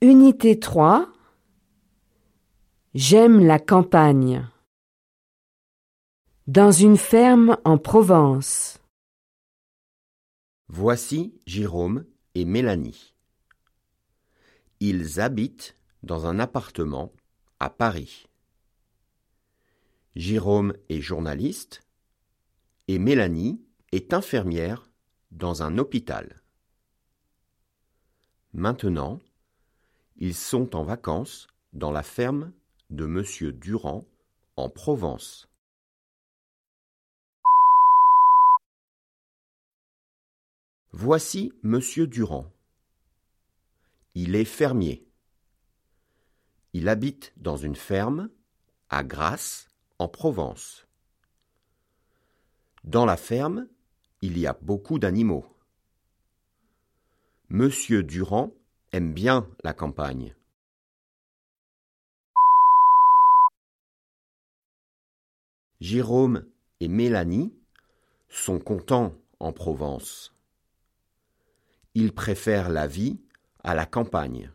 Unité 3 J'aime la campagne. Dans une ferme en Provence. Voici Jérôme et Mélanie. Ils habitent dans un appartement à Paris. Jérôme est journaliste et Mélanie est infirmière dans un hôpital. Maintenant, ils sont en vacances dans la ferme de Monsieur Durand en Provence. Voici Monsieur Durand. Il est fermier. Il habite dans une ferme à Grasse, en Provence. Dans la ferme, il y a beaucoup d'animaux. Monsieur Durand aime bien la campagne. Jérôme et Mélanie sont contents en Provence. Ils préfèrent la vie à la campagne.